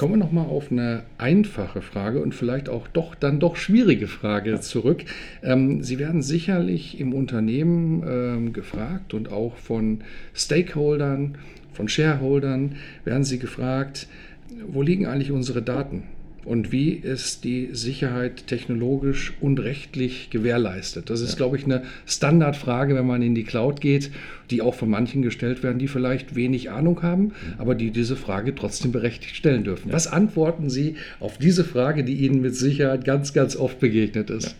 Kommen wir nochmal auf eine einfache Frage und vielleicht auch doch dann doch schwierige Frage zurück. Ähm, Sie werden sicherlich im Unternehmen ähm, gefragt und auch von Stakeholdern, von Shareholdern werden Sie gefragt, wo liegen eigentlich unsere Daten? Und wie ist die Sicherheit technologisch und rechtlich gewährleistet? Das ist, ja. glaube ich, eine Standardfrage, wenn man in die Cloud geht, die auch von manchen gestellt werden, die vielleicht wenig Ahnung haben, mhm. aber die diese Frage trotzdem berechtigt stellen dürfen. Ja. Was antworten Sie auf diese Frage, die Ihnen mit Sicherheit ganz, ganz oft begegnet ist? Ja.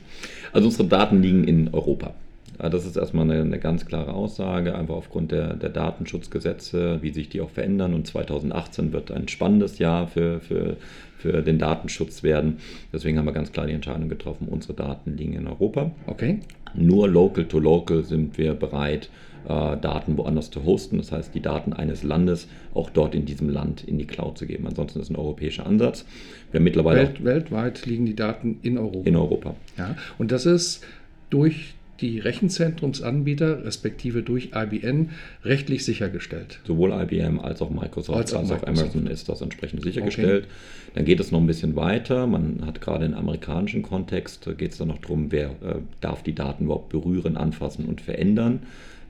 Also unsere Daten liegen in Europa. Das ist erstmal eine, eine, ganz klare Aussage, einfach aufgrund der, der, Datenschutzgesetze, wie sich die auch verändern. Und 2018 wird ein spannendes Jahr für, für, für den Datenschutz werden. Deswegen haben wir ganz klar die Entscheidung getroffen, unsere Daten liegen in Europa. Okay. Nur local to local sind wir bereit, äh, Daten woanders zu hosten. Das heißt, die Daten eines Landes auch dort in diesem Land in die Cloud zu geben. Ansonsten ist es ein europäischer Ansatz. Wir mittlerweile Welt, weltweit liegen die Daten in Europa. In Europa. Ja, und das ist durch die Rechenzentrumsanbieter respektive durch IBM rechtlich sichergestellt. Sowohl IBM als auch Microsoft als, als auch, Amazon ist das entsprechend sichergestellt. Okay. Dann geht es noch ein bisschen weiter. Man hat gerade im amerikanischen Kontext, geht es dann noch darum, wer äh, darf die Daten überhaupt berühren, anfassen und verändern.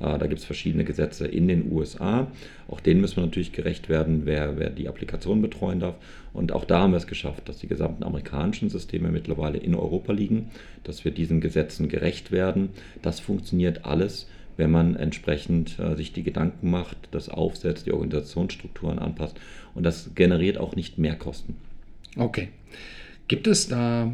Äh, da gibt es verschiedene Gesetze in den USA. Auch denen müssen wir natürlich gerecht werden, wer, wer die Applikation betreuen darf. Und auch da haben wir es geschafft, dass die gesamten amerikanischen Systeme mittlerweile in Europa liegen, dass wir diesen Gesetzen gerecht werden. Das funktioniert alles wenn man entsprechend äh, sich die Gedanken macht, das aufsetzt, die Organisationsstrukturen anpasst. Und das generiert auch nicht mehr Kosten. Okay. Gibt es da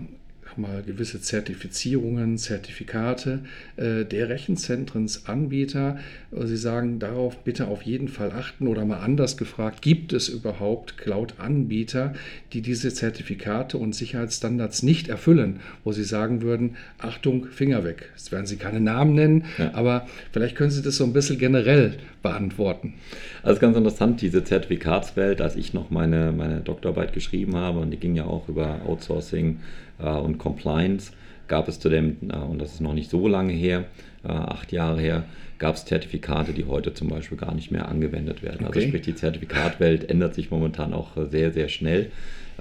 mal gewisse Zertifizierungen, Zertifikate äh, der Rechenzentrensanbieter. Sie sagen darauf bitte auf jeden Fall achten oder mal anders gefragt, gibt es überhaupt Cloud-Anbieter, die diese Zertifikate und Sicherheitsstandards nicht erfüllen, wo Sie sagen würden, Achtung, Finger weg. Jetzt werden Sie keine Namen nennen, ja. aber vielleicht können Sie das so ein bisschen generell beantworten. Also ganz interessant, diese Zertifikatswelt, als ich noch meine, meine Doktorarbeit geschrieben habe, und die ging ja auch über Outsourcing äh, und Compliance, gab es zu dem, äh, und das ist noch nicht so lange her, äh, acht Jahre her, gab es Zertifikate, die heute zum Beispiel gar nicht mehr angewendet werden. Also okay. Also sprich, die Zertifikatwelt ändert sich momentan auch sehr, sehr schnell.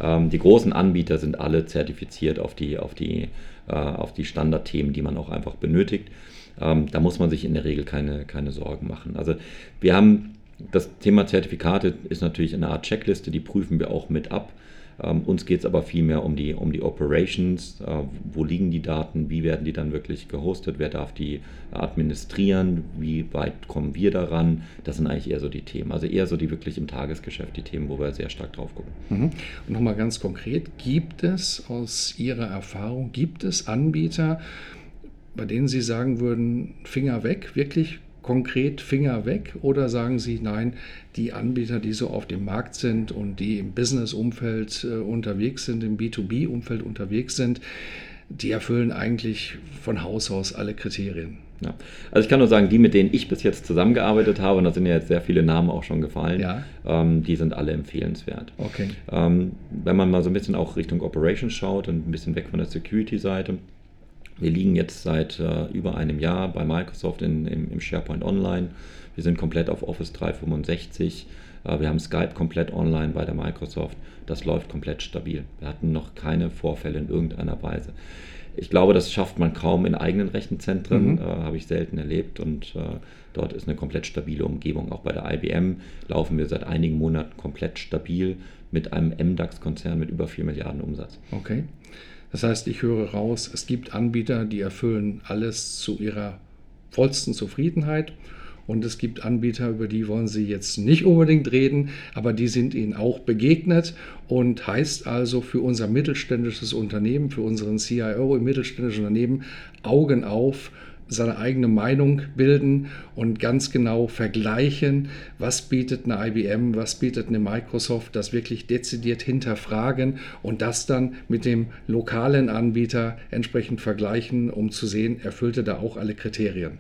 Ähm, die großen Anbieter sind alle zertifiziert auf die, auf die, auf die Standardthemen, die man auch einfach benötigt. Ähm, da muss man sich in der Regel keine, keine Sorgen machen. Also wir haben das Thema Zertifikate ist natürlich eine Art Checkliste, die prüfen wir auch mit ab. Ähm, uns geht es aber vielmehr um die, um die Operations. Äh, wo liegen die Daten? Wie werden die dann wirklich gehostet? Wer darf die administrieren? Wie weit kommen wir daran? Das sind eigentlich eher so die Themen. Also eher so die wirklich im Tagesgeschäft die Themen, wo wir sehr stark drauf gucken. Mhm. Und nochmal ganz konkret, gibt es aus Ihrer Erfahrung, gibt es Anbieter, bei denen Sie sagen würden, Finger weg, wirklich konkret Finger weg oder sagen Sie, nein, die Anbieter, die so auf dem Markt sind und die im Business-Umfeld äh, unterwegs sind, im B2B-Umfeld unterwegs sind, die erfüllen eigentlich von Haus aus alle Kriterien. Ja. Also ich kann nur sagen, die, mit denen ich bis jetzt zusammengearbeitet habe, und da sind ja jetzt sehr viele Namen auch schon gefallen, ja. ähm, die sind alle empfehlenswert. Okay. Ähm, wenn man mal so ein bisschen auch Richtung Operations schaut und ein bisschen weg von der Security-Seite, wir liegen jetzt seit äh, über einem Jahr bei Microsoft in, im, im, SharePoint Online. Wir sind komplett auf Office 365. Äh, wir haben Skype komplett online bei der Microsoft. Das läuft komplett stabil. Wir hatten noch keine Vorfälle in irgendeiner Weise. Ich glaube, das schafft man kaum in eigenen Rechenzentren, mhm. äh, habe ich selten erlebt und äh, dort ist eine komplett stabile Umgebung. Auch bei der IBM laufen wir seit einigen Monaten komplett stabil mit einem MDAX-Konzern mit über 4 Milliarden Umsatz. Okay. Das heißt, ich höre raus, es gibt Anbieter, die erfüllen alles zu ihrer vollsten Zufriedenheit. Und es gibt Anbieter, über die wollen Sie jetzt nicht unbedingt reden, aber die sind Ihnen auch begegnet und heißt also für unser mittelständisches Unternehmen, für unseren CIO im mittelständischen Unternehmen, Augen auf, seine eigene Meinung bilden und ganz genau vergleichen, was bietet eine IBM, was bietet eine Microsoft, das wirklich dezidiert hinterfragen und das dann mit dem lokalen Anbieter entsprechend vergleichen, um zu sehen, erfüllte da auch alle Kriterien.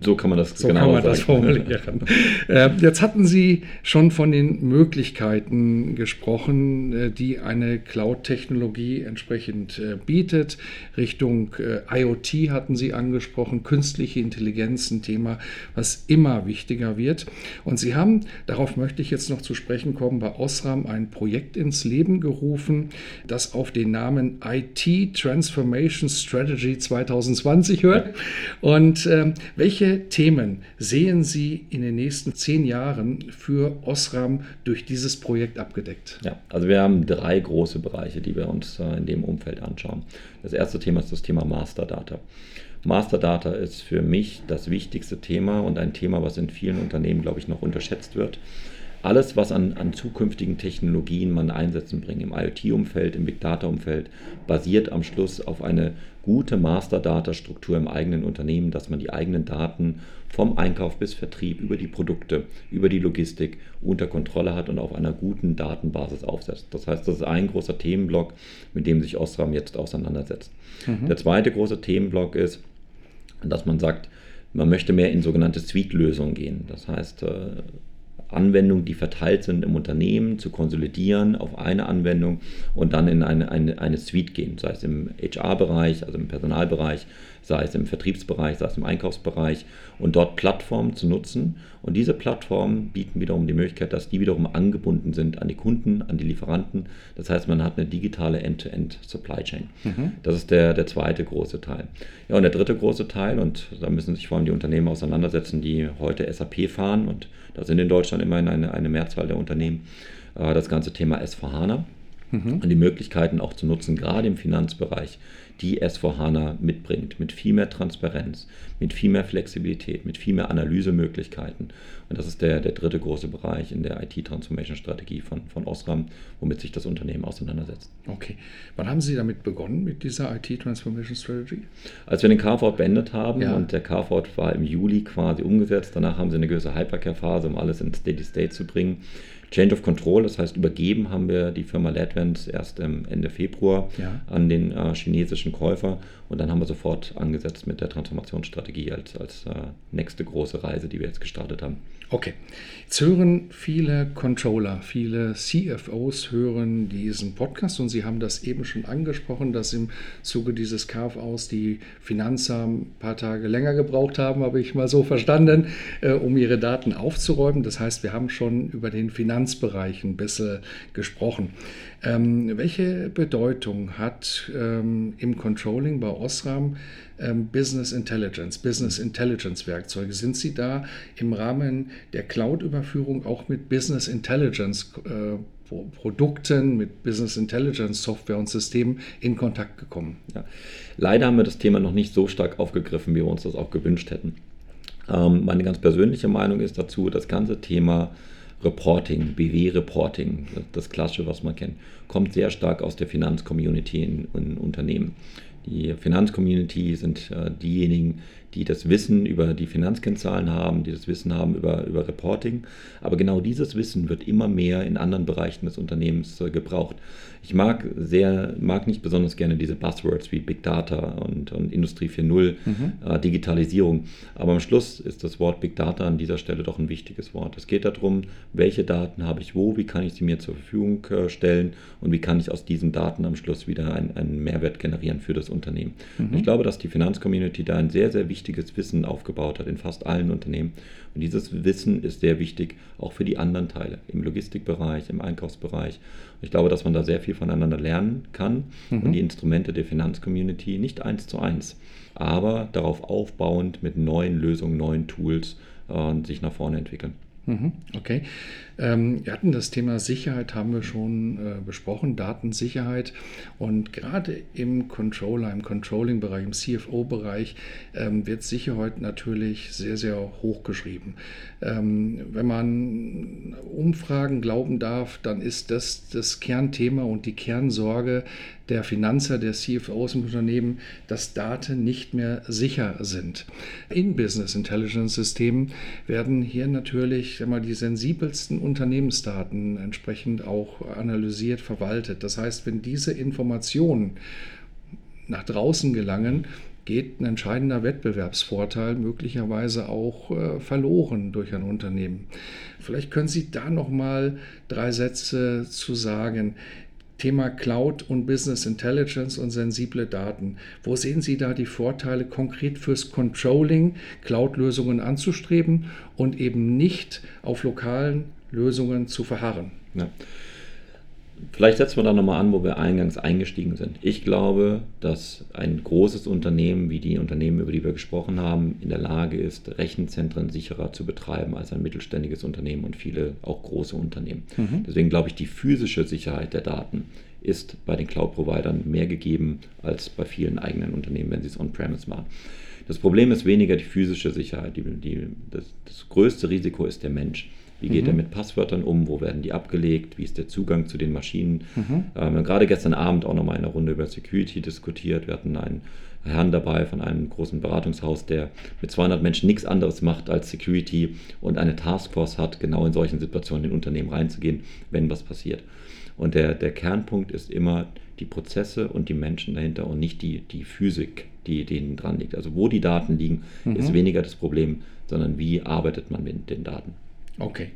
So kann man das so genau sagen. formulieren. äh, jetzt hatten Sie schon von den Möglichkeiten gesprochen, äh, die eine Cloud-Technologie entsprechend äh, bietet. Richtung äh, IoT hatten Sie angesprochen, künstliche Intelligenz, ein Thema, was immer wichtiger wird. Und Sie haben, darauf möchte ich jetzt noch zu sprechen kommen, bei Osram ein Projekt ins Leben gerufen, das auf den Namen IT Transformation Strategy 2020 hört. Und ähm, welche welche Themen sehen Sie in den nächsten zehn Jahren für Osram durch dieses Projekt abgedeckt? Ja, also wir haben drei große Bereiche, die wir uns äh, in dem Umfeld anschauen. Das erste Thema ist das Thema Master Data. Master Data ist für mich das wichtigste Thema und ein Thema, was in vielen Unternehmen, glaube ich, noch unterschätzt wird alles, was an, an zukünftigen Technologien man einsetzen bringt, im IoT-Umfeld, im Big Data-Umfeld, basiert am Schluss auf eine gute Master-Data-Struktur im eigenen Unternehmen, dass man die eigenen Daten vom Einkauf bis Vertrieb über die Produkte, über die Logistik unter Kontrolle hat und auf einer guten Datenbasis aufsetzt. Das heißt, das ist ein großer Themenblock, mit dem sich Ostram jetzt auseinandersetzt. Mhm. Der zweite große Themenblock ist, dass man sagt, man möchte mehr in sogenannte Suite-Lösungen gehen. Das heißt, äh, Anwendungen, die verteilt sind im Unternehmen, zu konsolidieren auf eine Anwendung und dann in eine, eine, eine Suite gehen, sei es im HR-Bereich, also im Personalbereich, sei es im Vertriebsbereich, sei es im Einkaufsbereich und dort Plattformen zu nutzen. Und diese Plattformen bieten wiederum die Möglichkeit, dass die wiederum angebunden sind an die Kunden, an die Lieferanten. Das heißt, man hat eine digitale End-to-End-Supply Chain. Mhm. Das ist der, der zweite große Teil. Ja, und der dritte große Teil, und da müssen sich vor allem die Unternehmen auseinandersetzen, die heute SAP fahren, und da sind in Deutschland immerhin eine, eine Mehrzahl der Unternehmen, äh, das ganze Thema S4HANA mhm. und die Möglichkeiten auch zu nutzen, gerade im Finanzbereich, die S4HANA mitbringt, mit viel mehr Transparenz, mit viel mehr Flexibilität, mit viel mehr Analysemöglichkeiten. Und das ist der, der dritte große Bereich in der IT-Transformation-Strategie von, von Osram, womit sich das Unternehmen auseinandersetzt. Okay. Wann haben Sie damit begonnen, mit dieser IT-Transformation-Strategy? Als wir den Carve-Out beendet haben ja. und der Carve-Out war im Juli quasi umgesetzt, danach haben Sie eine gewisse Hypercare-Phase, um alles in Steady State zu bringen. Change of Control, das heißt übergeben haben wir die Firma Ladvent erst Ende Februar ja. an den äh, chinesischen Käufer und dann haben wir sofort angesetzt mit der Transformationsstrategie als, als äh, nächste große Reise, die wir jetzt gestartet haben. Okay. Jetzt hören viele Controller, viele CFOs hören diesen Podcast und Sie haben das eben schon angesprochen, dass im Zuge dieses Carve-Aus die Finanzer ein paar Tage länger gebraucht haben, habe ich mal so verstanden, äh, um ihre Daten aufzuräumen. Das heißt, wir haben schon über den Finanzbereich ein bisschen gesprochen. Ähm, welche Bedeutung hat ähm, im Controlling bei Osram ähm, Business Intelligence, Business Intelligence Werkzeuge? Sind Sie da im Rahmen der Cloud-Überführung auch mit Business Intelligence äh, Produkten, mit Business Intelligence Software und Systemen in Kontakt gekommen? Ja. Leider haben wir das Thema noch nicht so stark aufgegriffen, wie wir uns das auch gewünscht hätten. Ähm, meine ganz persönliche Meinung ist dazu, das ganze Thema Reporting, BW-Reporting, das Klassische, was man kennt, kommt sehr stark aus der Finanzcommunity in, in Unternehmen. Die Finanzcommunity sind äh, diejenigen, die das Wissen über die Finanzkennzahlen haben, die das Wissen haben über, über Reporting. Aber genau dieses Wissen wird immer mehr in anderen Bereichen des Unternehmens äh, gebraucht. Ich mag sehr, mag nicht besonders gerne diese Buzzwords wie Big Data und, und Industrie 4.0, mhm. äh, Digitalisierung. Aber am Schluss ist das Wort Big Data an dieser Stelle doch ein wichtiges Wort. Es geht darum, welche Daten habe ich wo, wie kann ich sie mir zur Verfügung äh, stellen und wie kann ich aus diesen Daten am Schluss wieder einen, einen Mehrwert generieren für das Unternehmen. Mhm. Ich glaube, dass die Finanzcommunity da ein sehr, sehr wichtiges Wissen aufgebaut hat in fast allen Unternehmen. Und dieses Wissen ist sehr wichtig auch für die anderen Teile, im Logistikbereich, im Einkaufsbereich. Ich glaube, dass man da sehr viel voneinander lernen kann mhm. und die Instrumente der Finanzcommunity nicht eins zu eins, aber darauf aufbauend mit neuen Lösungen, neuen Tools äh, sich nach vorne entwickeln. Mhm, okay. Ähm, wir hatten das Thema Sicherheit, haben wir schon äh, besprochen, Datensicherheit. Und gerade im Controller, im Controlling-Bereich, im CFO-Bereich ähm, wird Sicherheit natürlich sehr, sehr hoch geschrieben. Ähm, wenn man Umfragen glauben darf, dann ist das das Kernthema und die Kernsorge der Finanzer, der CFOs im Unternehmen, dass Daten nicht mehr sicher sind. In Business Intelligence Systemen werden hier natürlich mal, die sensibelsten Unternehmensdaten entsprechend auch analysiert, verwaltet. Das heißt, wenn diese Informationen nach draußen gelangen, geht ein entscheidender Wettbewerbsvorteil möglicherweise auch äh, verloren durch ein Unternehmen. Vielleicht können Sie da noch mal drei Sätze zu sagen. Thema Cloud und Business Intelligence und sensible Daten. Wo sehen Sie da die Vorteile konkret fürs Controlling, Cloud-Lösungen anzustreben und eben nicht auf lokalen Lösungen zu verharren? Ja. Vielleicht setzen wir da nochmal an, wo wir eingangs eingestiegen sind. Ich glaube, dass ein großes Unternehmen wie die Unternehmen, über die wir gesprochen haben, in der Lage ist, Rechenzentren sicherer zu betreiben als ein mittelständiges Unternehmen und viele auch große Unternehmen. Mhm. Deswegen glaube ich, die physische Sicherheit der Daten ist bei den Cloud-Providern mehr gegeben als bei vielen eigenen Unternehmen, wenn sie es on-premise machen. Das Problem ist weniger die physische Sicherheit. Die, die, das, das größte Risiko ist der Mensch. Wie geht mhm. er mit Passwörtern um? Wo werden die abgelegt? Wie ist der Zugang zu den Maschinen? Mhm. Ähm, wir haben gerade gestern Abend auch nochmal in einer Runde über Security diskutiert. Wir hatten einen Herrn dabei von einem großen Beratungshaus, der mit 200 Menschen nichts anderes macht als Security und eine Taskforce hat, genau in solchen Situationen in Unternehmen reinzugehen, wenn was passiert. Und der, der Kernpunkt ist immer die Prozesse und die Menschen dahinter und nicht die, die Physik, die denen dran liegt. Also wo die Daten liegen, mhm. ist weniger das Problem, sondern wie arbeitet man mit den Daten. Okay.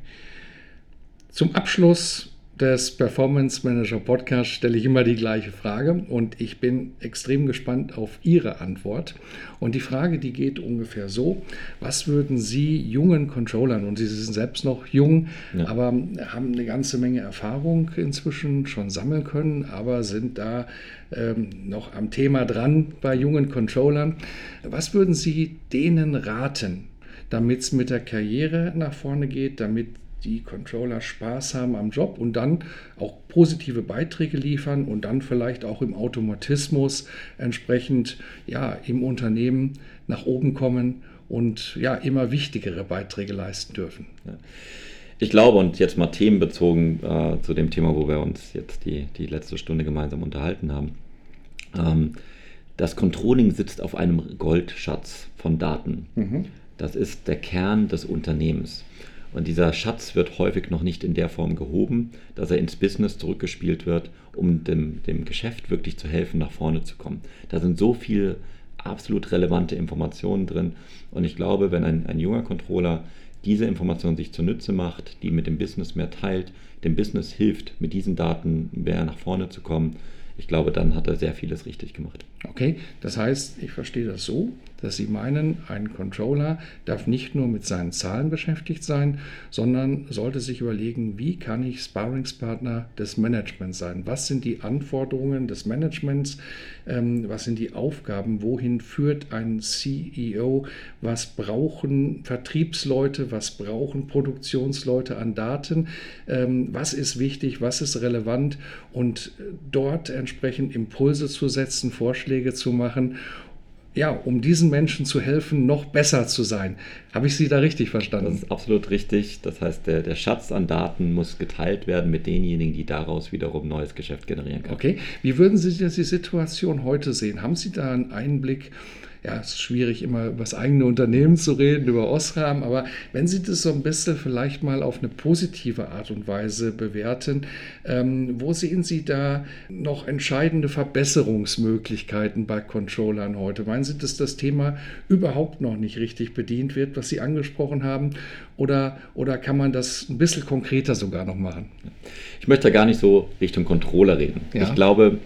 Zum Abschluss des Performance Manager Podcasts stelle ich immer die gleiche Frage und ich bin extrem gespannt auf Ihre Antwort. Und die Frage, die geht ungefähr so: Was würden Sie jungen Controllern, und Sie sind selbst noch jung, ja. aber haben eine ganze Menge Erfahrung inzwischen schon sammeln können, aber sind da ähm, noch am Thema dran bei jungen Controllern, was würden Sie denen raten? Damit es mit der Karriere nach vorne geht, damit die Controller Spaß haben am Job und dann auch positive Beiträge liefern und dann vielleicht auch im Automatismus entsprechend ja, im Unternehmen nach oben kommen und ja, immer wichtigere Beiträge leisten dürfen. Ich glaube, und jetzt mal themenbezogen äh, zu dem Thema, wo wir uns jetzt die, die letzte Stunde gemeinsam unterhalten haben. Ähm, das Controlling sitzt auf einem Goldschatz von Daten. Mhm. Das ist der Kern des Unternehmens. Und dieser Schatz wird häufig noch nicht in der Form gehoben, dass er ins Business zurückgespielt wird, um dem, dem Geschäft wirklich zu helfen, nach vorne zu kommen. Da sind so viele absolut relevante Informationen drin. Und ich glaube, wenn ein, ein junger Controller diese Informationen sich zunutze macht, die mit dem Business mehr teilt, dem Business hilft, mit diesen Daten mehr nach vorne zu kommen, ich glaube, dann hat er sehr vieles richtig gemacht. Okay, das heißt, ich verstehe das so, dass Sie meinen, ein Controller darf nicht nur mit seinen Zahlen beschäftigt sein, sondern sollte sich überlegen, wie kann ich Sparringspartner des Managements sein? Was sind die Anforderungen des Managements? Ähm, was sind die Aufgaben? Wohin führt ein CEO? Was brauchen Vertriebsleute? Was brauchen Produktionsleute an Daten? Ähm, was ist wichtig? Was ist relevant? Und dort entsprechend Impulse zu setzen, Vorschläge zu machen ja, um diesen Menschen zu helfen, noch besser zu sein. Habe ich Sie da richtig verstanden? Das ist absolut richtig. Das heißt, der, der Schatz an Daten muss geteilt werden mit denjenigen, die daraus wiederum neues Geschäft generieren können. Okay. Wie würden Sie die Situation heute sehen? Haben Sie da einen Einblick? Ja, es ist schwierig, immer über das eigene Unternehmen zu reden, über Osram, aber wenn Sie das so ein bisschen vielleicht mal auf eine positive Art und Weise bewerten, ähm, wo sehen Sie da noch entscheidende Verbesserungsmöglichkeiten bei Controllern heute? Meinen Sie, dass das Thema überhaupt noch nicht richtig bedient wird, was Sie angesprochen haben? Oder, oder kann man das ein bisschen konkreter sogar noch machen? Ich möchte da gar nicht so Richtung Controller reden. Ja. Ich glaube,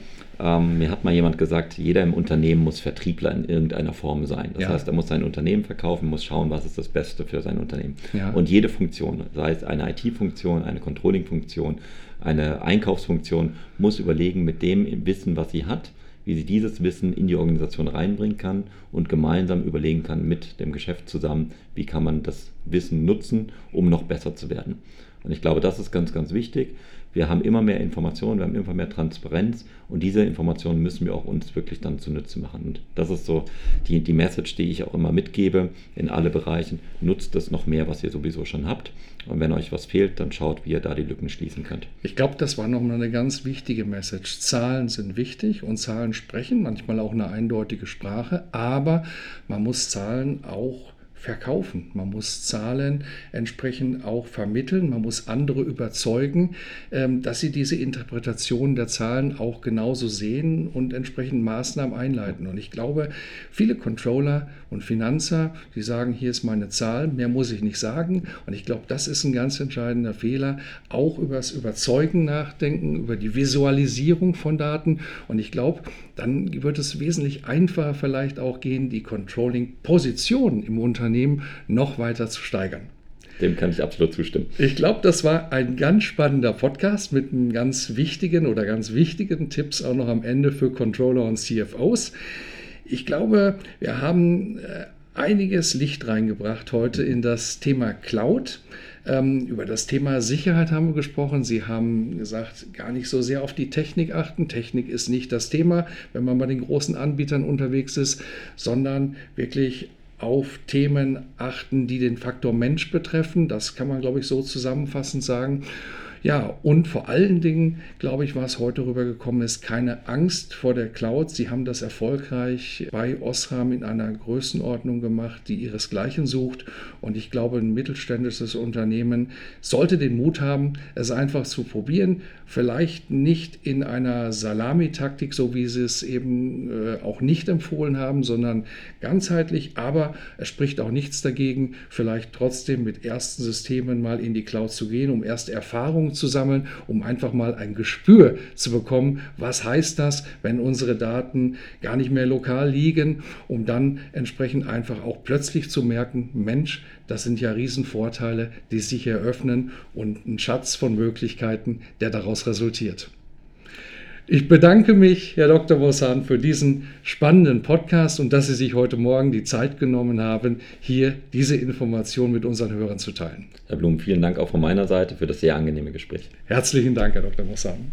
ähm, mir hat mal jemand gesagt, jeder im Unternehmen muss Vertriebler in irgendeiner Form sein. Das ja. heißt, er muss sein Unternehmen verkaufen, muss schauen, was ist das Beste für sein Unternehmen. Ja. Und jede Funktion, sei es eine IT-Funktion, eine Controlling-Funktion, eine Einkaufsfunktion, muss überlegen mit dem Wissen, was sie hat, wie sie dieses Wissen in die Organisation reinbringen kann und gemeinsam überlegen kann mit dem Geschäft zusammen, wie kann man das Wissen nutzen, um noch besser zu werden. Und ich glaube, das ist ganz, ganz wichtig. Wir haben immer mehr Informationen, wir haben immer mehr Transparenz und diese Informationen müssen wir auch uns wirklich dann zunutze machen. Und das ist so die, die Message, die ich auch immer mitgebe in alle Bereichen. Nutzt das noch mehr, was ihr sowieso schon habt. Und wenn euch was fehlt, dann schaut, wie ihr da die Lücken schließen könnt. Ich glaube, das war nochmal eine ganz wichtige Message. Zahlen sind wichtig und Zahlen sprechen manchmal auch eine eindeutige Sprache, aber man muss Zahlen auch verkaufen. Man muss Zahlen entsprechend auch vermitteln. Man muss andere überzeugen, ähm, dass sie diese Interpretation der Zahlen auch genauso sehen und entsprechend Maßnahmen einleiten. Und ich glaube, viele Controller und Finanzer, die sagen, hier ist meine Zahl, mehr muss ich nicht sagen. Und ich glaube, das ist ein ganz entscheidender Fehler. Auch über das Überzeugen nachdenken, über die Visualisierung von Daten. Und ich glaube, dann wird es wesentlich einfacher vielleicht auch gehen, die Controlling-Position im Unternehmen noch weiter zu steigern. Dem kann ich absolut zustimmen. Ich glaube, das war ein ganz spannender Podcast mit einem ganz wichtigen oder ganz wichtigen Tipps auch noch am Ende für Controller und CFOs. Ich glaube, wir haben äh, einiges Licht reingebracht heute in das Thema Cloud. Ähm, über das Thema Sicherheit haben wir gesprochen. Sie haben gesagt, gar nicht so sehr auf die Technik achten. Technik ist nicht das Thema, wenn man bei den großen Anbietern unterwegs ist, sondern wirklich auf Themen achten, die den Faktor Mensch betreffen. Das kann man, glaube ich, so zusammenfassend sagen. Ja, und vor allen Dingen, glaube ich, was heute rübergekommen ist, keine Angst vor der Cloud. Sie haben das erfolgreich bei Osram in einer Größenordnung gemacht, die ihresgleichen sucht. Und ich glaube, ein mittelständisches Unternehmen sollte den Mut haben, es einfach zu probieren. Vielleicht nicht in einer Salamitaktik, so wie sie es eben äh, auch nicht empfohlen haben, sondern ganzheitlich. Aber es spricht auch nichts dagegen, vielleicht trotzdem mit ersten Systemen mal in die Cloud zu gehen, um erste Erfahrungen Erfahrungen zu sammeln, um einfach mal ein Gespür zu bekommen, was heißt das, wenn unsere Daten gar nicht mehr lokal liegen, um dann entsprechend einfach auch plötzlich zu merken, Mensch, das sind ja Riesenvorteile, die sich eröffnen und ein Schatz von Möglichkeiten, der daraus resultiert. Ich bedanke mich, Herr Dr. Bossan, für diesen spannenden Podcast und dass Sie sich heute Morgen die Zeit genommen haben, hier diese Information mit unseren Hörern zu teilen. Herr Blum, vielen Dank auch von meiner Seite für das sehr angenehme Gespräch. Herzlichen Dank, Herr Dr. Bossan.